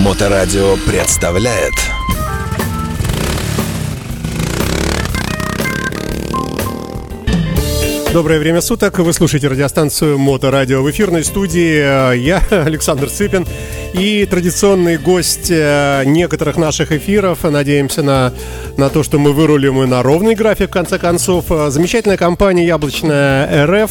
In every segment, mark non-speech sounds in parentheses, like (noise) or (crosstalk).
Моторадио представляет Доброе время суток. Вы слушаете радиостанцию Моторадио в эфирной студии. Я (laughs) Александр Цыпин и традиционный гость э, некоторых наших эфиров. Надеемся на, на то, что мы вырулим и на ровный график, в конце концов. Замечательная компания «Яблочная РФ»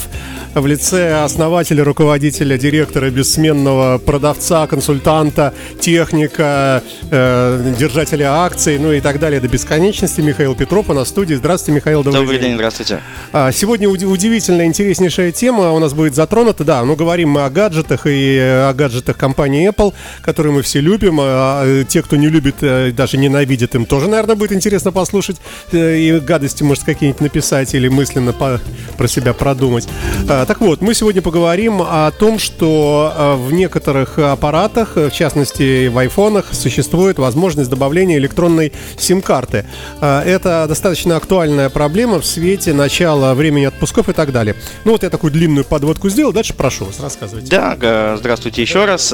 в лице основателя, руководителя, директора, бессменного продавца, консультанта, техника, э, держателя акций, ну и так далее до бесконечности. Михаил Петров у нас в студии. Здравствуйте, Михаил. Добрый, добрый день. день, здравствуйте. А, сегодня удивительная, интереснейшая тема у нас будет затронута. Да, ну говорим мы о гаджетах и о гаджетах компании Apple, которые мы все любим. А, а те, кто не любит, э, даже ненавидит, им тоже, наверное, будет интересно послушать э, и гадости, может, какие-нибудь написать или мысленно по, про себя продумать. А, так вот, мы сегодня поговорим о том, что в некоторых аппаратах, в частности в айфонах, существует возможность добавления электронной сим-карты. Это достаточно актуальная проблема в свете начала времени отпусков и так далее. Ну вот я такую длинную подводку сделал, дальше прошу вас, рассказывайте. Да, здравствуйте еще раз.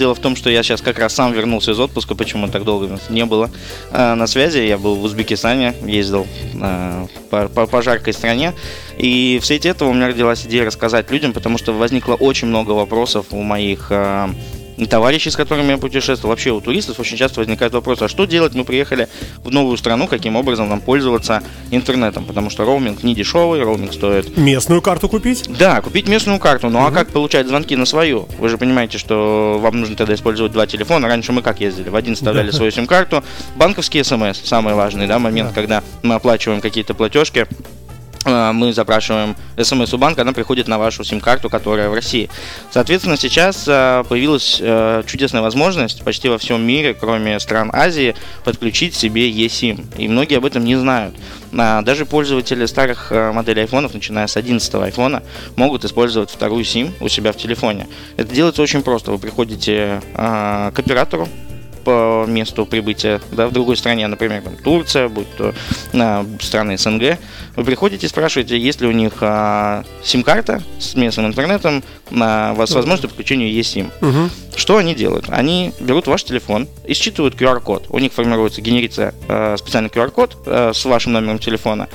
Э, дело в том, что я сейчас как раз сам вернулся из отпуска, почему так долго не было э, на связи. Я был в Узбекистане, ездил э, по, жаркой стране. И в свете этого у меня родилась идея рассказать людям, потому что возникло очень много вопросов у моих товарищи, с которыми я путешествовал, вообще у туристов очень часто возникает вопрос, а что делать? Мы приехали в новую страну, каким образом нам пользоваться интернетом? Потому что роуминг не дешевый, роуминг стоит... Местную карту купить? Да, купить местную карту. Ну угу. а как получать звонки на свою? Вы же понимаете, что вам нужно тогда использовать два телефона. Раньше мы как ездили? В один вставляли свою сим-карту. Банковский смс, самый важный да, момент, да. когда мы оплачиваем какие-то платежки мы запрашиваем смс у банка, она приходит на вашу сим-карту, которая в России. Соответственно, сейчас э, появилась э, чудесная возможность почти во всем мире, кроме стран Азии, подключить себе eSIM. И многие об этом не знают. Даже пользователи старых моделей айфонов, начиная с 11 айфона, могут использовать вторую SIM у себя в телефоне. Это делается очень просто. Вы приходите к оператору, по месту прибытия да, в другой стране, например, там, Турция, будь то а, страны СНГ, вы приходите и спрашиваете, есть ли у них а, сим-карта с местным интернетом, а, у вас возможность подключения есть сим. Что они делают? Они берут ваш телефон и считывают QR-код. У них формируется, генерится а, специальный QR-код а, с вашим номером телефона.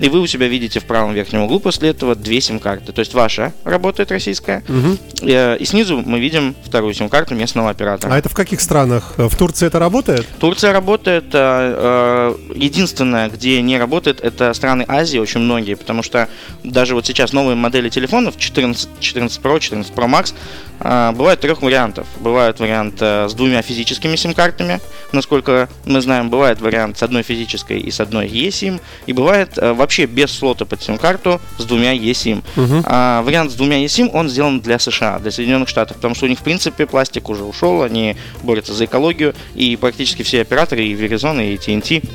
И вы у себя видите в правом верхнем углу после этого две сим-карты. То есть ваша работает российская, угу. и, и снизу мы видим вторую сим-карту местного оператора. А это в каких странах? В Турции это работает? Турция работает. А, а, единственное, где не работает, это страны Азии, очень многие, потому что даже вот сейчас новые модели телефонов 14, 14 Pro, 14 Pro Max а, бывает трех вариантов. Бывает вариант э, с двумя физическими сим-картами, насколько мы знаем. Бывает вариант с одной физической и с одной eSIM. И бывает э, вообще без слота под сим-карту с двумя eSIM. Угу. А, вариант с двумя eSIM, он сделан для США, для Соединенных Штатов, потому что у них, в принципе, пластик уже ушел, они борются за экологию, и практически все операторы, и Verizon, и TNT,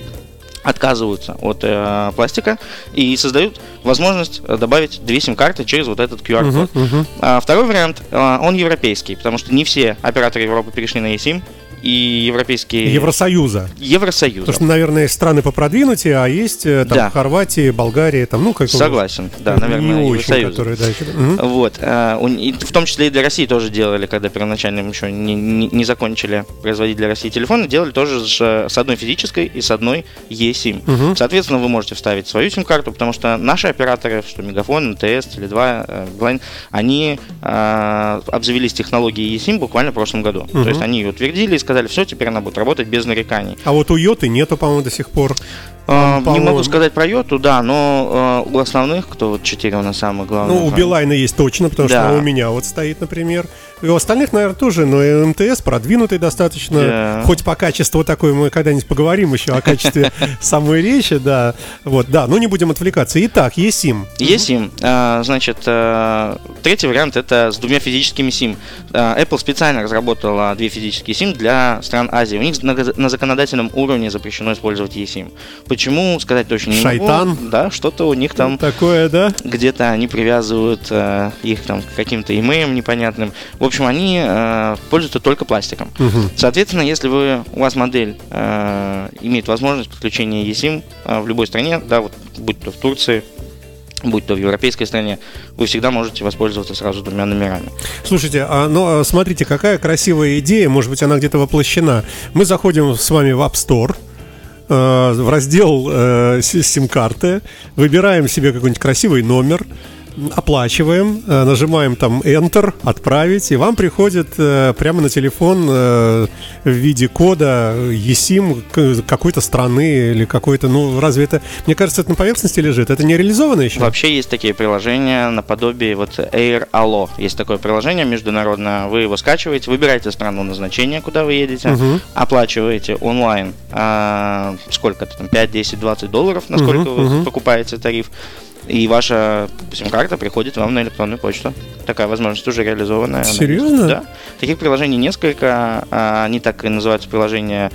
отказываются от э, пластика и создают возможность э, добавить две сим-карты через вот этот QR-код. Uh-huh, uh-huh. А, второй вариант, э, он европейский, потому что не все операторы Европы перешли на eSIM, и европейские... Евросоюза. Евросоюза. Потому что, наверное, есть страны попродвинутее, а есть э, там да. Хорватия, Болгария, там, ну, как Согласен, да, наверное, не очень, которые, да, еще... угу. Вот. Э, в том числе и для России тоже делали, когда первоначально еще не, не, не закончили производить для России телефоны, делали тоже с, с одной физической и с одной eSIM. Угу. Соответственно, вы можете вставить свою сим-карту, потому что наши операторы, что Мегафон, МТС, Теле2, Билайн, они э, обзавелись технологией eSIM буквально в прошлом году. Угу. То есть они ее утвердили и сказали, сказали, все, теперь она будет работать без нареканий. А вот у Йоты нету, по-моему, до сих пор. А, не могу сказать про Йоту, да, но э, у основных, кто вот 4 у нас самых главных. Ну, у Билайна есть точно, потому да. что у меня вот стоит, например. И у остальных, наверное, тоже, но МТС продвинутый достаточно. Да. Хоть по качеству такой, мы когда-нибудь поговорим еще о качестве (laughs) самой речи, да. Вот, да, ну не будем отвлекаться. Итак, eSIM. eSIM. А, значит, а, третий вариант это с двумя физическими SIM. А, Apple специально разработала две физические SIM для стран Азии. У них на законодательном уровне запрещено использовать eSIM. Почему, сказать точно не Шайтан. могу. Да, что-то у них там... Такое, да? Где-то они привязывают их там к каким-то имеям непонятным. В общем, они э, пользуются только пластиком. Угу. Соответственно, если вы, у вас модель э, имеет возможность подключения eSIM э, в любой стране, да, вот будь то в Турции, будь то в европейской стране, вы всегда можете воспользоваться сразу двумя номерами. Слушайте, а, ну, а смотрите, какая красивая идея, может быть, она где-то воплощена. Мы заходим с вами в App Store, э, в раздел э, сим-карты, выбираем себе какой-нибудь красивый номер, оплачиваем, э, нажимаем там Enter, отправить, и вам приходит э, прямо на телефон э, в виде кода eSIM какой-то страны или какой-то, ну, разве это, мне кажется, это на поверхности лежит, это не реализовано еще? Вообще есть такие приложения наподобие вот Air Allo, есть такое приложение международное, вы его скачиваете, выбираете страну назначения, куда вы едете, угу. оплачиваете онлайн, а, сколько это там, 5, 10, 20 долларов, насколько угу, вы угу. покупаете тариф, и ваша сим-карта приходит вам на электронную почту. Такая возможность уже реализованная. Серьезно? Да. Таких приложений несколько. А, они так и называются приложения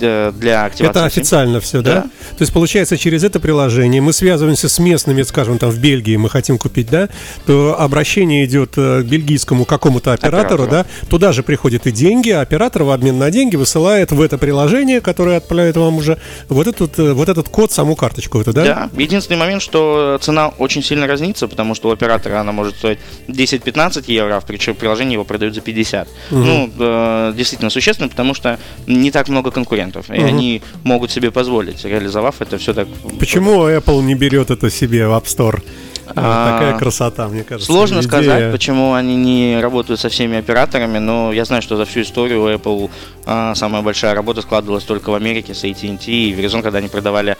э, для активации. Это официально все, да? да? То есть, получается, через это приложение мы связываемся с местными, скажем, там в Бельгии мы хотим купить, да? То обращение идет э, к бельгийскому какому-то оператору, оператору. да? Туда же приходят и деньги, а оператор в обмен на деньги высылает в это приложение, которое отправляет вам уже вот этот, э, вот этот код, саму карточку эту, да? Да. Единственный момент, что цена очень сильно разнится, потому что у оператора она может стоить 10-15 евро, а в приложении его продают за 50. Угу. Ну, э, действительно существенно, потому что не так много конкурентов, угу. и они могут себе позволить, реализовав это все так. Почему Apple не берет это себе в App Store? А, такая красота, мне кажется. Сложно идея. сказать, почему они не работают со всеми операторами, но я знаю, что за всю историю у Apple а, самая большая работа складывалась только в Америке с AT&T и Verizon, когда они продавали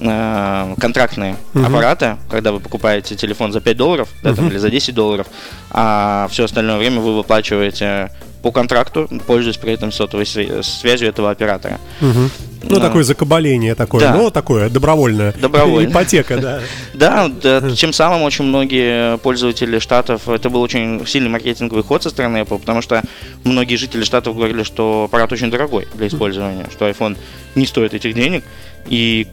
а, контрактные uh-huh. аппараты, когда вы покупаете телефон за 5 долларов да, там, или за 10 долларов, а все остальное время вы выплачиваете по контракту, пользуясь при этом сотовой связью этого оператора. Угу. Ну, а. такое закабаление такое, да. ну, такое добровольное. Добровольное. (laughs) Ипотека, да. (laughs) Да, да, тем самым очень многие пользователи Штатов, это был очень сильный маркетинговый ход со стороны Apple, потому что многие жители Штатов говорили, что аппарат очень дорогой для использования, что iPhone не стоит этих денег, и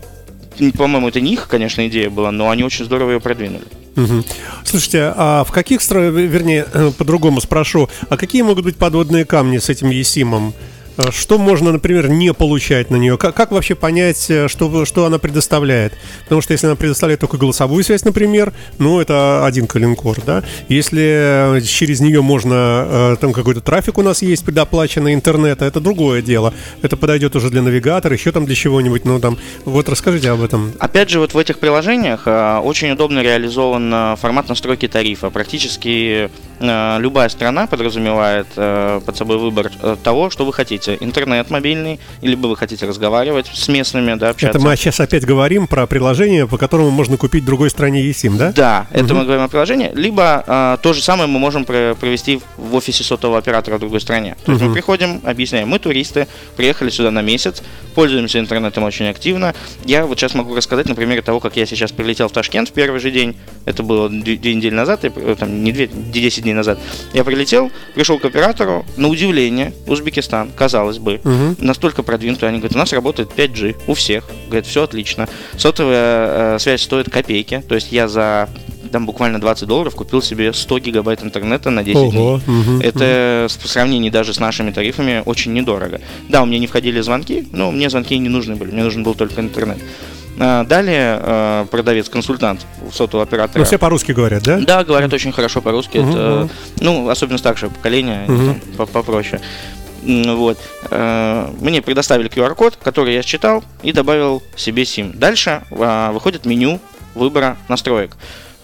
по-моему, это не их, конечно, идея была, но они очень здорово ее продвинули. Угу. Слушайте, а в каких странах, вернее, э, по-другому спрошу, а какие могут быть подводные камни с этим ЕСИМом? Э, что можно, например, не получать на нее? Как, как вообще понять, э, что, что она предоставляет? Потому что если она предоставляет только голосовую связь, например, ну, это один калинкор, да? Если через нее можно, там какой-то трафик у нас есть предоплаченный интернета, это другое дело. Это подойдет уже для навигатора, еще там для чего-нибудь, ну, там, вот расскажите об этом. Опять же, вот в этих приложениях очень удобно реализован формат настройки тарифа. Практически любая страна подразумевает под собой выбор того, что вы хотите хотите интернет мобильный, либо вы хотите разговаривать с местными, да, общаться. Это мы сейчас опять говорим про приложение, по которому можно купить в другой стране eSIM, да? Да, это угу. мы говорим о приложении. Либо а, то же самое мы можем провести в офисе сотового оператора в другой стране. То есть угу. мы приходим, объясняем, мы туристы, приехали сюда на месяц, пользуемся интернетом очень активно. Я вот сейчас могу рассказать на примере того, как я сейчас прилетел в Ташкент в первый же день. Это было две, недели назад, там, не две, 10 дней назад. Я прилетел, пришел к оператору, на удивление, Узбекистан, Казахстан, казалось бы, угу. настолько продвинутые. Они говорят, у нас работает 5G у всех. Говорят, все отлично. Сотовая э, связь стоит копейки. То есть я за там буквально 20 долларов купил себе 100 гигабайт интернета на 10 Ого, дней. Угу, Это угу. в сравнении даже с нашими тарифами очень недорого. Да, у меня не входили звонки, но мне звонки не нужны были, мне нужен был только интернет. А, далее э, продавец-консультант сотового оператора. Ну, все по-русски говорят, да? Да, говорят очень хорошо по-русски. Угу, это, ну, особенно старшее поколение, угу. там, попроще. Вот. Э, мне предоставили QR-код, который я считал и добавил себе SIM. Дальше а, выходит меню выбора настроек.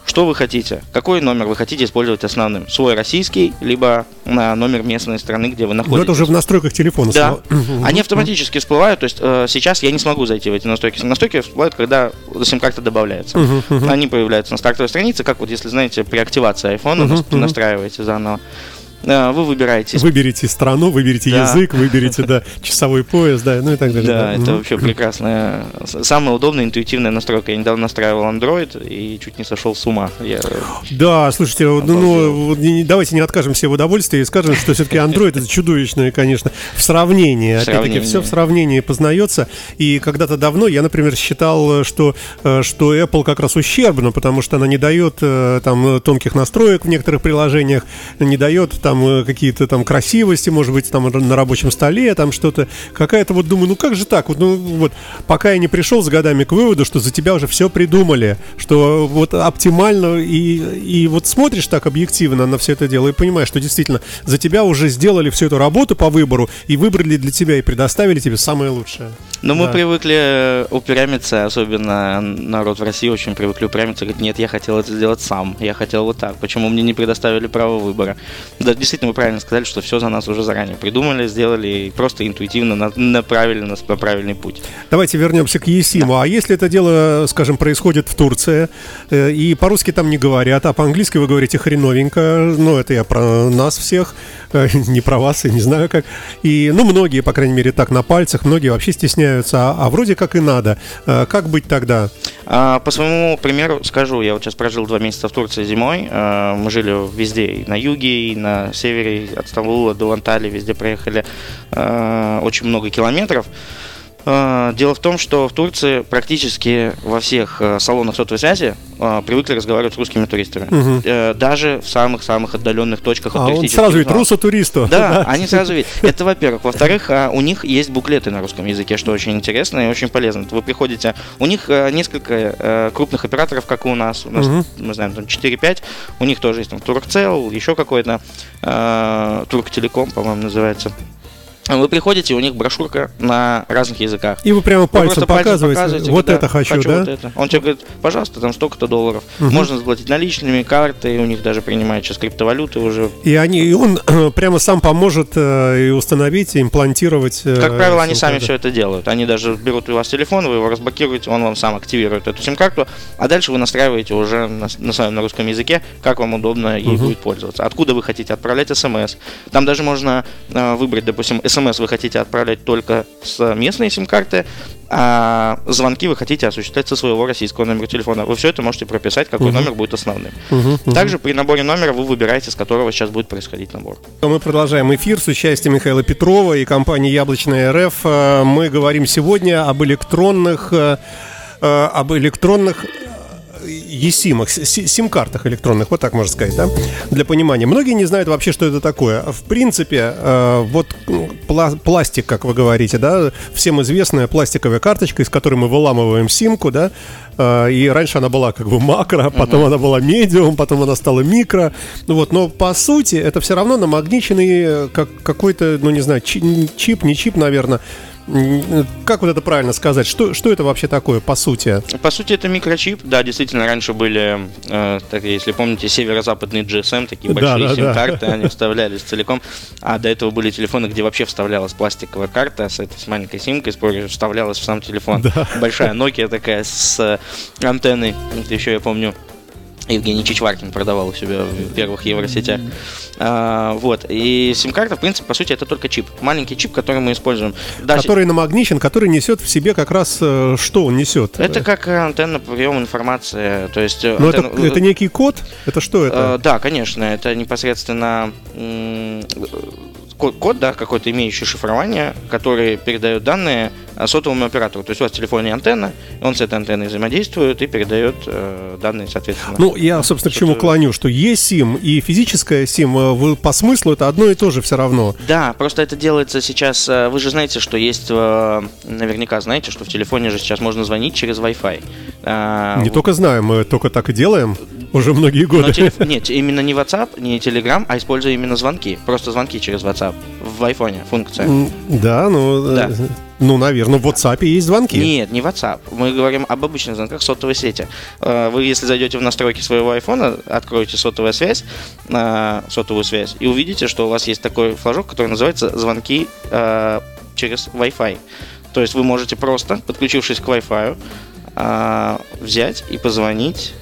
Что вы хотите? Какой номер вы хотите использовать основным? Свой российский, либо на номер местной страны, где вы находитесь? Но это уже в настройках телефона. Да. Они автоматически всплывают. То есть э, сейчас я не смогу зайти в эти настройки. Настройки всплывают, когда сим-карта добавляется. Они появляются на стартовой странице, как вот если, знаете, при активации iPhone настраиваете заново. Вы выбираете. Выберите страну, выберите да. язык, выберите да, часовой пояс, да, ну и так далее. Да, да. это вообще прекрасная, самая удобная, интуитивная настройка. Я недавно настраивал Android и чуть не сошел с ума. Я да, слушайте, ну, ну давайте не откажем себе в удовольствии и скажем, что все-таки Android это чудовищное, конечно, в сравнении. Опять-таки, все в сравнении познается. И когда-то давно я, например, считал, что, э, что Apple как раз ущербно, потому что она не дает э, там тонких настроек в некоторых приложениях, не дает там там э, какие-то там красивости, может быть, там на рабочем столе, там что-то. Какая-то вот думаю, ну как же так? Вот, ну вот, пока я не пришел с годами к выводу, что за тебя уже все придумали, что вот оптимально, и, и вот смотришь так объективно на все это дело и понимаешь, что действительно за тебя уже сделали всю эту работу по выбору и выбрали для тебя и предоставили тебе самое лучшее. Но да. мы привыкли упрямиться, особенно народ в России очень привыкли упрямиться, говорит, нет, я хотел это сделать сам, я хотел вот так, почему мне не предоставили право выбора? Да, действительно, вы правильно сказали, что все за нас уже заранее придумали, сделали и просто интуитивно направили нас по правильный путь. Давайте вернемся к Есиму. Да. А если это дело, скажем, происходит в Турции, э, и по-русски там не говорят, а по-английски вы говорите хреновенько, ну, это я про нас всех, э, (laughs) не про вас, и не знаю как. И, ну, многие, по крайней мере, так на пальцах, многие вообще стесняются, а, а вроде как и надо. Э, как быть тогда? А, по своему примеру скажу, я вот сейчас прожил два месяца в Турции зимой, мы жили везде, и на юге, и на севере, от Стамбула до Анталии, везде проехали очень много километров. А, дело в том, что в Турции практически во всех э, салонах сотовой связи а, привыкли разговаривать с русскими туристами. Угу. Даже в самых-самых отдаленных точках от а он сразу ведь русу туристу. Да, они сразу видят. Это во-первых. Во-вторых, у них есть буклеты на русском языке, что очень интересно и очень полезно. Вы приходите, у них э, несколько крупных операторов, как и у нас. У нас, угу. мы знаем, там 4-5. У них тоже есть там Туркцел, еще какой-то Турктелеком, по-моему, называется. Вы приходите, у них брошюрка на разных языках. И вы прямо пальцем, вы показываете, показываете, вот это хочу, хочу да? Вот это. Он тебе говорит, пожалуйста, там столько-то долларов. Угу. Можно заплатить наличными, карты, у них даже принимают сейчас криптовалюты уже. И они, и он (clears throat) прямо сам поможет э, и установить, и имплантировать. Э, как правило, они сами все это делают. Они даже берут у вас телефон, вы его разблокируете, он вам сам активирует эту сим-карту, а дальше вы настраиваете уже на, на своем на русском языке, как вам удобно ей угу. будет пользоваться. Откуда вы хотите отправлять смс. Там даже можно э, выбрать, допустим, смс вы хотите отправлять только с местной сим-карты, а звонки вы хотите осуществлять со своего российского номера телефона. Вы все это можете прописать, какой uh-huh. номер будет основным. Uh-huh, uh-huh. Также при наборе номера вы выбираете, с которого сейчас будет происходить набор. Мы продолжаем эфир с участием Михаила Петрова и компании Яблочная РФ. Э, мы говорим сегодня об электронных э, э, об электронных eSIM, сим-картах электронных, вот так можно сказать, да, для понимания. Многие не знают вообще, что это такое. В принципе, э, вот пластик, как вы говорите, да, всем известная пластиковая карточка, из которой мы выламываем симку, да, э, и раньше она была как бы макро, потом uh-huh. она была медиум, потом она стала микро, ну вот, но по сути это все равно намагниченный э, как какой-то, ну не знаю, чип, не чип, наверное, как вот это правильно сказать? Что, что это вообще такое, по сути? По сути, это микрочип. Да, действительно, раньше были, э, так, если помните, северо-западные GSM, такие большие да, сим-карты, да. они вставлялись целиком. А до этого были телефоны, где вообще вставлялась пластиковая карта с этой с маленькой симкой, вставлялась в сам телефон. Да. Большая Nokia такая с антенной. Это еще я помню Евгений Чичваркин продавал у себя в первых евросетях. А, вот. И сим-карта, в принципе, по сути, это только чип. Маленький чип, который мы используем. Да, который намагничен, который несет в себе как раз э, что он несет? Это как антенна приема информации. То есть, Но антенна... это, это некий код? Это что это? А, да, конечно. Это непосредственно код, код да, какой-то имеющий шифрование, который передает данные сотовому оператору. То есть у вас в телефоне антенна, он с этой антенной взаимодействует и передает э, данные, соответственно. Ну, я, собственно, к чему клоню, что есть сим и физическая сим э, по смыслу это одно и то же все равно. Да, просто это делается сейчас, э, вы же знаете, что есть, э, наверняка знаете, что в телефоне же сейчас можно звонить через Wi-Fi. Не только знаем, мы только так и делаем уже многие годы. Телеф... Нет, именно не WhatsApp, не Telegram, а используя именно звонки. Просто звонки через WhatsApp. В iPhone функция. Да, ну... Да. Ну, наверное, в WhatsApp есть звонки. Нет, не WhatsApp. Мы говорим об обычных звонках сотовой сети. Э, вы, если зайдете в настройки своего iPhone, откроете сотовую связь, э, сотовую связь, и увидите, что у вас есть такой флажок, который называется звонки э, через Wi-Fi. То есть вы можете просто, подключившись к Wi-Fi, взять и позвонить,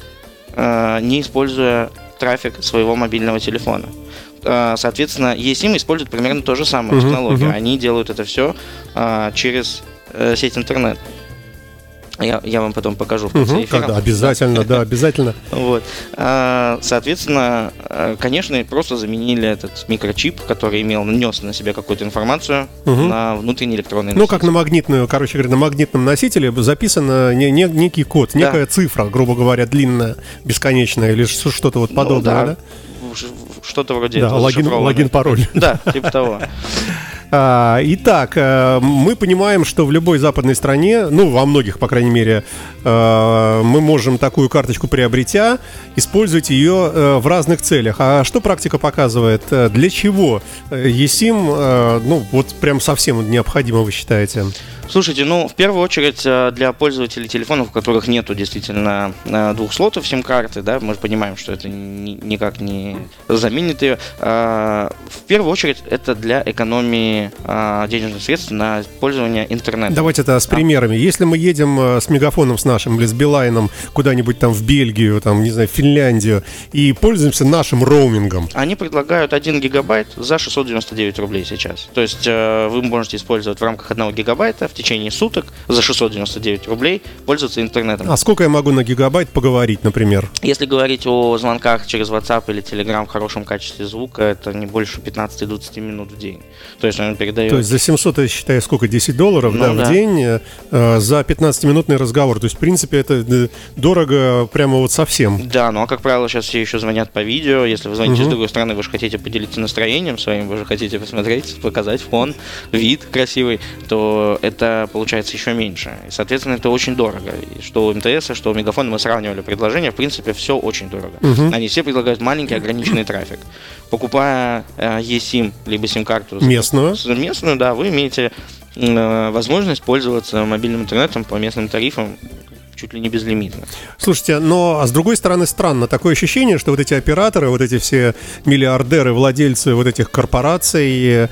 не используя трафик своего мобильного телефона. А, соответственно, eSIM использует примерно ту же самую uh-huh, технологию. Uh-huh. Они делают это все а, через э, сеть интернет. Я, я вам потом покажу в конце угу, эфира. Когда, обязательно, да, обязательно. (laughs) Вот. А, соответственно, конечно, просто заменили этот микрочип, который имел, нес на себе какую-то информацию угу. на внутренний электронный носитель. Ну, как на магнитную, короче говоря, на магнитном носителе записан не, не, некий код, некая цифра, грубо говоря, длинная, бесконечная или что-то вот подобное, ну, да? да? что-то вроде Да, этого логин, логин, пароль. Да, типа того. (laughs) А, Итак, э, мы понимаем, что в любой западной стране, ну, во многих, по крайней мере, э, мы можем такую карточку приобретя, использовать ее э, в разных целях. А что практика показывает? Для чего э, ну, вот прям совсем необходимо, вы считаете? Слушайте, ну, в первую очередь э, для пользователей телефонов, у которых нету действительно э, двух слотов сим-карты, да, мы же понимаем, что это ни- никак не заменит ее. э, В первую очередь это для экономии денежных средств на пользование интернетом. Давайте это с примерами. Если мы едем с мегафоном с нашим или с Билайном куда-нибудь там в Бельгию, там, не знаю, в Финляндию, и пользуемся нашим роумингом, Они предлагают 1 гигабайт за 699 рублей сейчас. То есть вы можете использовать в рамках 1 гигабайта в течение суток за 699 рублей пользоваться интернетом. а сколько я могу на гигабайт поговорить, например? Если говорить о звонках через WhatsApp или Telegram в хорошем качестве звука, это не больше 15-20 минут в день. То есть он передает... То есть за 700, я считаю, сколько, 10 долларов Ну да, в да. день э, за 15-минутный разговор. То есть, в принципе, это э, дорого прямо вот совсем. Да, ну а как правило сейчас все еще звонят по видео. Если вы звоните Мгм. с другой стороны, вы же хотите поделиться настроением своим, вы же хотите посмотреть, показать фон, вид красивый, то это получается еще меньше. И, соответственно, это очень дорого. И что у МТС, что у Мегафона мы сравнивали предложения, в принципе, все очень дорого. Мгм. Они все предлагают маленький ограниченный трафик. Покупая э, eSIM, либо сим-карту Местную. местную, да, вы имеете э, возможность пользоваться мобильным интернетом по местным тарифам чуть ли не безлимитно. Слушайте, но а с другой стороны странно, такое ощущение, что вот эти операторы, вот эти все миллиардеры, владельцы вот этих корпораций,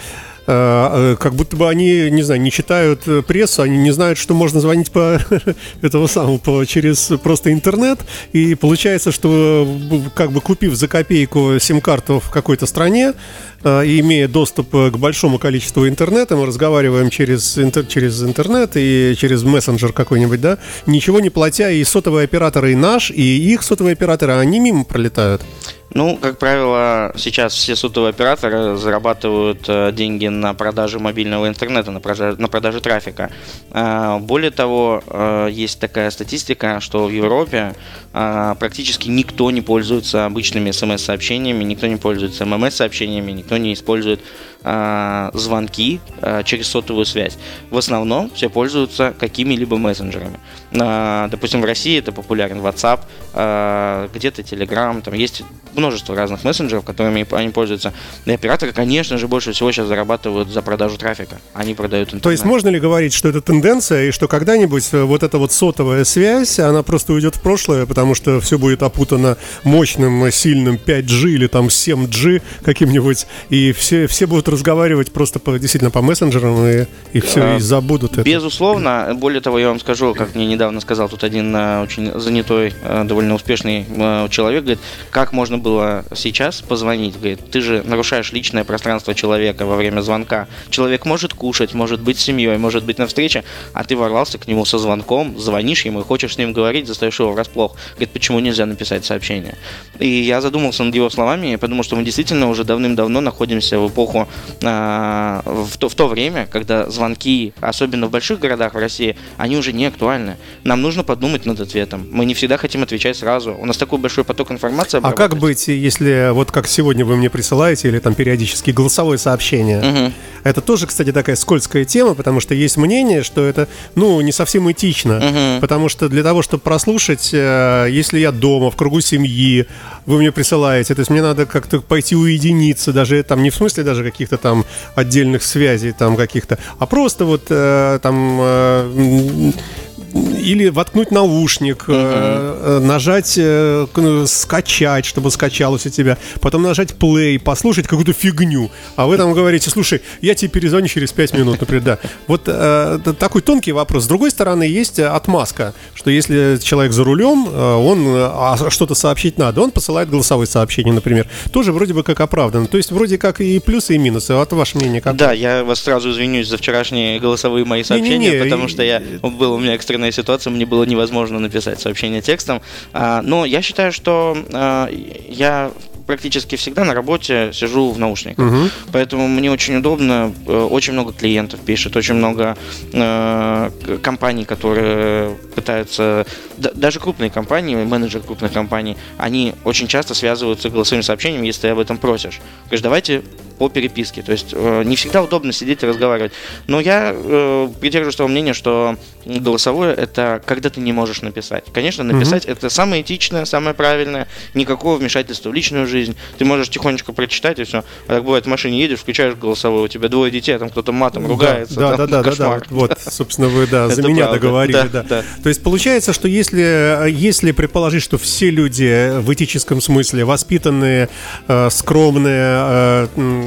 как будто бы они, не знаю, не читают э, прессу, они не знают, что можно звонить по (laughs) этого самого по, через просто интернет, и получается, что э, как бы купив за копейку сим-карту в какой-то стране э, и имея доступ э, к большому количеству интернета, мы разговариваем через, интер- через интернет и через мессенджер какой-нибудь, да, ничего не платя, и сотовые операторы и наш, и их сотовые операторы, они мимо пролетают. Ну, как правило, сейчас все сотовые операторы зарабатывают э, деньги на продаже мобильного интернета, на продаже, на продаже трафика. А, более того, э, есть такая статистика, что в Европе а, практически никто не пользуется обычными смс-сообщениями, никто не пользуется ММС-сообщениями, никто не использует а, звонки а, через сотовую связь. В основном все пользуются какими-либо мессенджерами. А, допустим, в России это популярен WhatsApp, а, где-то Telegram, там есть множество разных мессенджеров, которыми они пользуются. И операторы, конечно же, больше всего сейчас зарабатывают за продажу трафика. Они продают интернет. То есть можно ли говорить, что это тенденция, и что когда-нибудь э, вот эта вот сотовая связь, она просто уйдет в прошлое, потому что все будет опутано мощным, э, сильным 5G или там 7G каким-нибудь, и все, все будут разговаривать просто по, действительно по мессенджерам, и, и все, А, и забудут это. Безусловно, более того, я вам скажу, как мне недавно сказал тут один э, очень занятой, э, довольно успешный э, человек, говорит, как можно было сейчас позвонить, говорит, ты же нарушаешь личное пространство человека во время звонка. Человек может кушать, может быть с семьей, может быть на встрече, а ты ворвался к нему со звонком, звонишь ему и хочешь с ним говорить, застаешь его врасплох. Говорит, почему нельзя написать сообщение? И я задумался над его словами и подумал, что мы действительно уже давным-давно находимся в эпоху, а, в, то, в то время, когда звонки, особенно в больших городах в России, они уже не актуальны. Нам нужно подумать над ответом. Мы не всегда хотим отвечать сразу. У нас такой большой поток информации. А как быть, если вот как сегодня вы мне присылаете, или там периодически голосовое сообщение? Мгм. Это тоже, кстати, такая скользкая тема, потому что есть мнение, что это, ну, не совсем этично. Мгм. Потому что для того, чтобы прослушать, э, если я дома, в кругу семьи, вы мне присылаете, то есть мне надо как-то пойти уединиться, даже там не в смысле даже каких-то там отдельных связей там каких-то, а просто вот э, там э, или воткнуть наушник, э, нажать э, ну, скачать, чтобы скачалось у тебя, потом нажать play, послушать какую-то фигню, а вы там говорите, слушай, я тебе перезвоню через 5 минут, например, да. Вот э, такой тонкий вопрос. С другой стороны, есть отмазка, что если человек за рулем, он э, а что-то сообщить надо, он посылает голосовые сообщения, например. Тоже вроде бы как оправдано. То есть вроде как и плюсы, и минусы. Вот ваше мнение как? Да, я вас сразу извинюсь за вчерашние голосовые мои сообщения, потому что я была у меня экстренная ситуация, мне было невозможно написать сообщение текстом. А, но я считаю, что а, я практически всегда на работе сижу в наушниках. Мгм. Поэтому мне очень удобно, э, очень много клиентов пишет, очень много э, компаний, которые пытаются, да- даже крупные компании, менеджеры крупных компаний, они очень часто связываются голосовыми сообщениями, если ты об этом просишь. Говоришь, давайте по переписке. То есть э, не всегда удобно сидеть и разговаривать. Но я э, придерживаюсь того мнения, что голосовое это когда ты не можешь написать. Конечно, написать это самое этичное, самое правильное, никакого вмешательства в личную жизнь. Ты можешь тихонечко прочитать и все. А так бывает, в машине едешь, включаешь голосовое, у тебя двое детей, а там кто-то матом ругается. Да, там да, да, да, да. Вот, собственно, вы да, (laughs) за меня правда. договорили, Да, да. да. То есть получается, что если, если предположить, что все люди в этическом смысле воспитанные, э, скромные, э,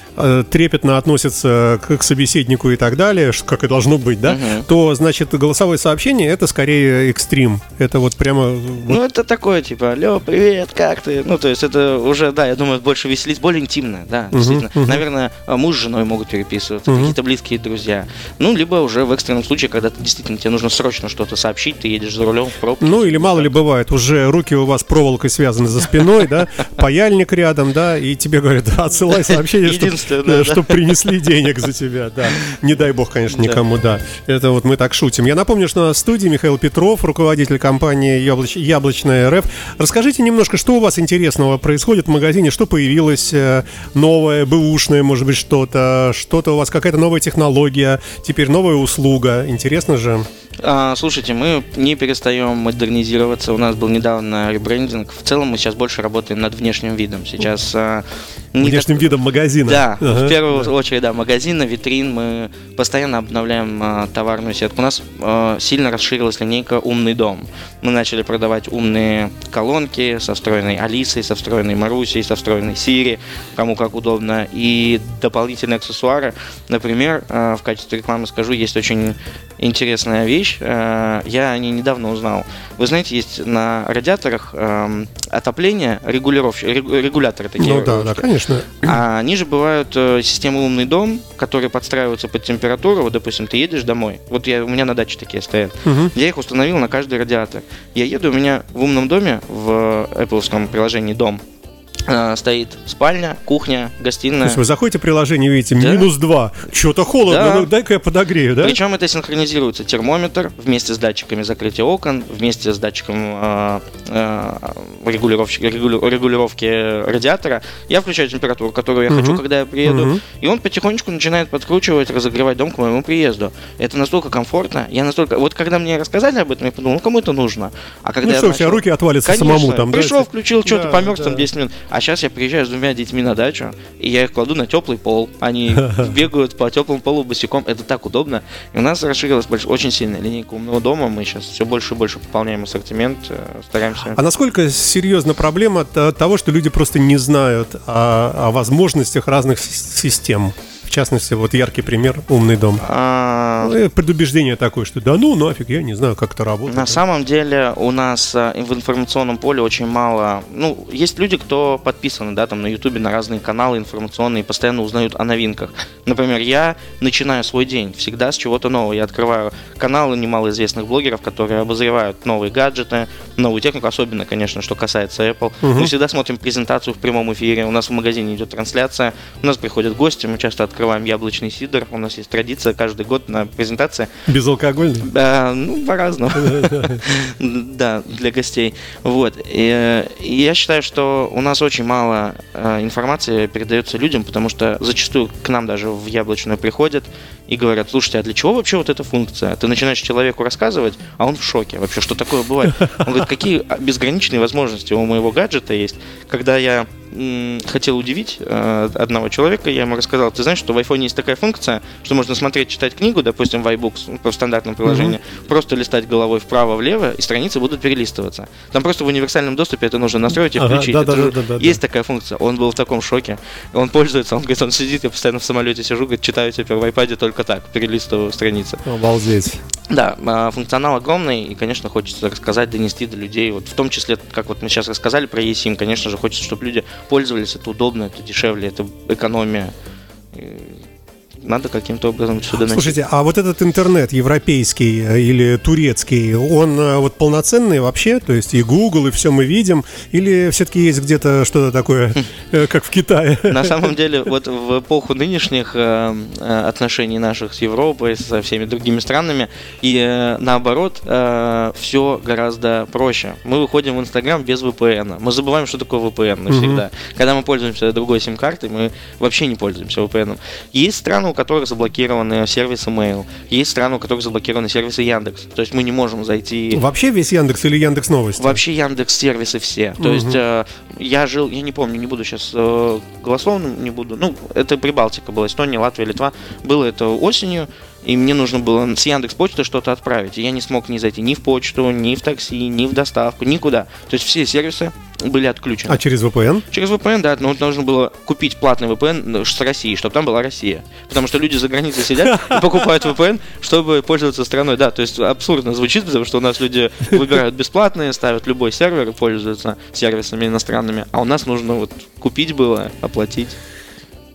трепетно относятся к, к собеседнику и так далее, как и должно быть, да, Мгм. то, значит, голосовое сообщение это скорее экстрим. Это вот прямо... вот- Ну, это такое, типа, алло, привет, как ты? Ну, то есть, это уже, да, я думаю, больше веселить, более интимно, да, действительно. мгм. Наверное, а, муж с женой могут переписываться, Мгм. какие-то близкие друзья. Ну, либо уже в экстренном случае, когда ты, действительно тебе нужно срочно что-то сообщить, ты едешь за рулем в пробке. Ну, или мало ли бывает, уже руки у вас проволокой связаны за спиной, да, (laughs) паяльник рядом, да, и тебе говорят, «Да, отсылай сообщение, Единственное, да, да. чтобы принесли денег за тебя, да. Не дай бог, конечно, никому, да. Это вот мы так шутим. Я напомню, что на студии Михаил Петров, руководитель компании «Яблоч- Яблочная РФ. Расскажите немножко, что у вас интересного происходит в магазине, что появилось э, новое, бэушное, может быть, что-то, что-то у вас, какая-то новая технология, теперь новая услуга. Интересно же. А, слушайте, мы не перестаем модернизироваться. У нас был недавно ребрендинг. В целом мы сейчас больше работаем над внешним видом. Сейчас а, не Внешним так- видом магазина. Да, Ага, в первую да. очередь, да, магазины, витрин, мы постоянно обновляем а, товарную сетку. У нас а, сильно расширилась линейка «Умный дом». Мы начали продавать умные колонки со встроенной Алисой, со встроенной Марусей, со встроенной Сири, кому как удобно, и дополнительные аксессуары. Например, а, в качестве рекламы скажу, есть очень интересная вещь, а, я о ней недавно узнал. Вы знаете, есть на радиаторах ам, отопление, регулировщ- регу- регуляторы такие. Ну да, да, конечно. а они же бывают э, системы умный дом, которые подстраиваются под температуру. Вот, допустим, ты едешь домой. Вот я, у меня на даче такие стоят. Мгм. Я их установил на каждый радиатор. Я еду, у меня в умном доме, в Apple приложении «Дом», э, стоит спальня, кухня, То гостиная. есть вы заходите в приложение, видите, Да. минус 2. Что-то холодно, Да. ну дай-ка я подогрею, да? Причем это синхронизируется термометр вместе с датчиками закрытия окон, вместе с датчиком э, э, регулировщик- регулировки радиатора. Я включаю температуру, которую я Мгм. хочу, когда я приеду, Мгм. и он потихонечку начинает подкручивать, разогревать дом к моему приезду. Это настолько комфортно. Я настолько. Вот когда мне рассказали об этом, я подумал, ну кому это нужно? А когда Ну я что, у тебя начал- руки отвалятся Конечно. самому там, да? Пришел, включил, что-то Да, померз да. там 10 минут. А сейчас я приезжаю с двумя детьми на дачу, и я их кладу на теплый пол. Они (laughs) бегают по теплому полу босиком. Это так удобно. И у нас расширилась больш- очень сильная линейка умного дома. Мы сейчас все больше и больше пополняем ассортимент, э, стараемся. А насколько серьезна проблема того, что люди просто не знают о, о возможностях разных систем? В частности, вот яркий пример «Умный дом». А, Ну, Предубеждение такое, что да ну нафиг, я не знаю, как это работает. На самом деле у нас э, в информационном поле очень мало. Ну, есть люди, кто подписаны, да, там на Ютубе на разные каналы информационные, постоянно узнают о новинках. Например, я начинаю свой день всегда с чего-то нового. Я открываю каналы немалоизвестных блогеров, которые обозревают новые гаджеты, новую технику, особенно, конечно, что касается Apple. Мгм. Мы всегда смотрим презентацию в прямом эфире. У нас в магазине идет трансляция. У нас приходят гости, мы часто открываем яблочный сидр. У нас есть традиция каждый год на презентации Безалкогольный? да, ну, по-разному. (laughs) Да, для гостей. Вот. Я считаю, что у нас очень мало э, информации передается людям, потому что зачастую к нам даже в яблочную приходят и говорят, слушайте, а для чего вообще вот эта функция? Ты начинаешь человеку рассказывать, а он в шоке. Вообще, что такое бывает? Он говорит, какие безграничные возможности у моего гаджета есть. Когда я хотел удивить э, одного человека, я ему рассказал, ты знаешь, что в iPhone есть такая функция, что можно смотреть, читать книгу, допустим, в iBooks, ну, в стандартном приложении, просто листать головой вправо-влево, и страницы будут перелистываться. Там просто в универсальном доступе это нужно настроить и Ага, включить. да, Это да, да, да, да, есть такая функция. Он был в таком шоке. Он пользуется, он говорит, он сидит, я постоянно в самолете сижу, говорит, читаю теперь в iPad только так, перелистываю страницы. Обалдеть. Да, а, функционал огромный, и, конечно, хочется рассказать, донести до людей. Вот в том числе, как вот мы сейчас рассказали про eSIM, конечно же, хочется, чтобы люди пользовались, это удобно, это дешевле, это экономия. И надо каким-то образом сюда доносить. Слушайте, а вот этот интернет европейский э, или турецкий, он э, вот полноценный вообще? То есть и Google, и все мы видим? Или все-таки есть где-то что-то такое, э, как в Китае? На самом деле, вот в эпоху нынешних отношений наших с Европой, со всеми другими странами, и наоборот, все гораздо проще. Мы выходим в Инстаграм без VPN. Мы забываем, что такое VPN навсегда. Когда мы пользуемся другой сим-картой, мы вообще не пользуемся VPN. Есть страны, у которых заблокированы сервисы Mail, есть страны, у которых заблокированы сервисы Яндекс. То есть мы не можем зайти... Вообще весь Яндекс или Яндекс Новости? Вообще Яндекс сервисы все. То есть э, я жил, я не помню, не буду сейчас э, голословным, не буду. Ну, это Прибалтика была, Эстония, Латвия, Литва. Было это осенью. И мне нужно было с Яндекс Почты что-то отправить. И я не смог ни зайти ни в почту, ни в такси, ни в доставку, никуда. То есть все сервисы были отключены. А через VPN? Через VPN, да, но нужно было купить платный VPN с России, чтобы там была Россия. Потому что люди за границей сидят и покупают VPN, чтобы пользоваться страной. Да, то есть абсурдно звучит, потому что у нас люди выбирают бесплатные, ставят любой сервер и пользуются сервисами иностранными. А у нас нужно вот купить было, оплатить.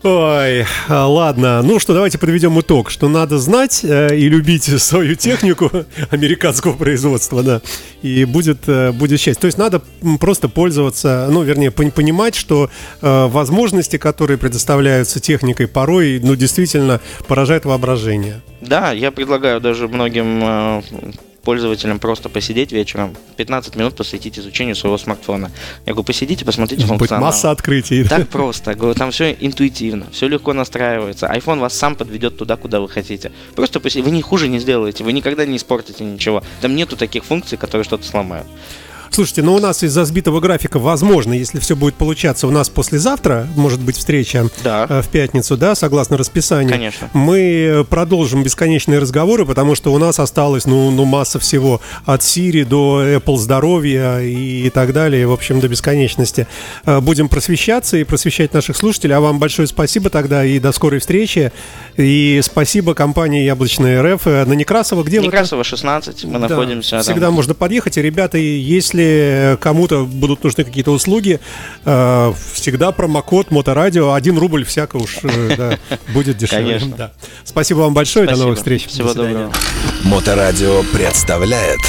Ой, а, ладно. Ну что, давайте подведем итог, что надо знать э, и любить (laughs) свою технику (laughs) американского производства, да, и будет, э, будет счастье. То есть надо просто пользоваться, ну, вернее, пон- понимать, что э, возможности, которые предоставляются техникой, порой, ну, действительно поражают воображение. Да, я предлагаю даже многим э, пользователям просто посидеть вечером, 15 минут посвятить изучению своего смартфона. Я говорю, посидите, посмотрите функционал. масса открытий. да. Так просто. Я говорю, там все интуитивно, все легко настраивается. iPhone вас сам подведет туда, куда вы хотите. Просто поси- вы ни хуже не сделаете, вы никогда не испортите ничего. Там нету таких функций, которые что-то сломают. Слушайте, ну у нас из-за сбитого графика, возможно, если все будет получаться, у нас послезавтра, может быть, встреча Да. э, в пятницу, да, согласно расписанию. Конечно. Мы э, продолжим бесконечные разговоры, потому что у нас осталось, ну, ну масса всего. От Siri до Apple здоровья и так далее, в общем, до бесконечности. Э, Будем просвещаться и просвещать наших слушателей. А вам большое спасибо тогда и до скорой встречи. И спасибо компании Яблочная РФ на Некрасова. Где вы? Некрасова 16, мы Да, находимся Всегда там. можно подъехать. И, ребята, и если кому-то будут нужны какие-то услуги, э, всегда промокод Моторадио 1 рубль всяко уж э, да, (laughs) будет дешевле. Конечно. Да. Спасибо вам большое. До Спасибо. новых встреч. Всего До доброго. Моторадио представляет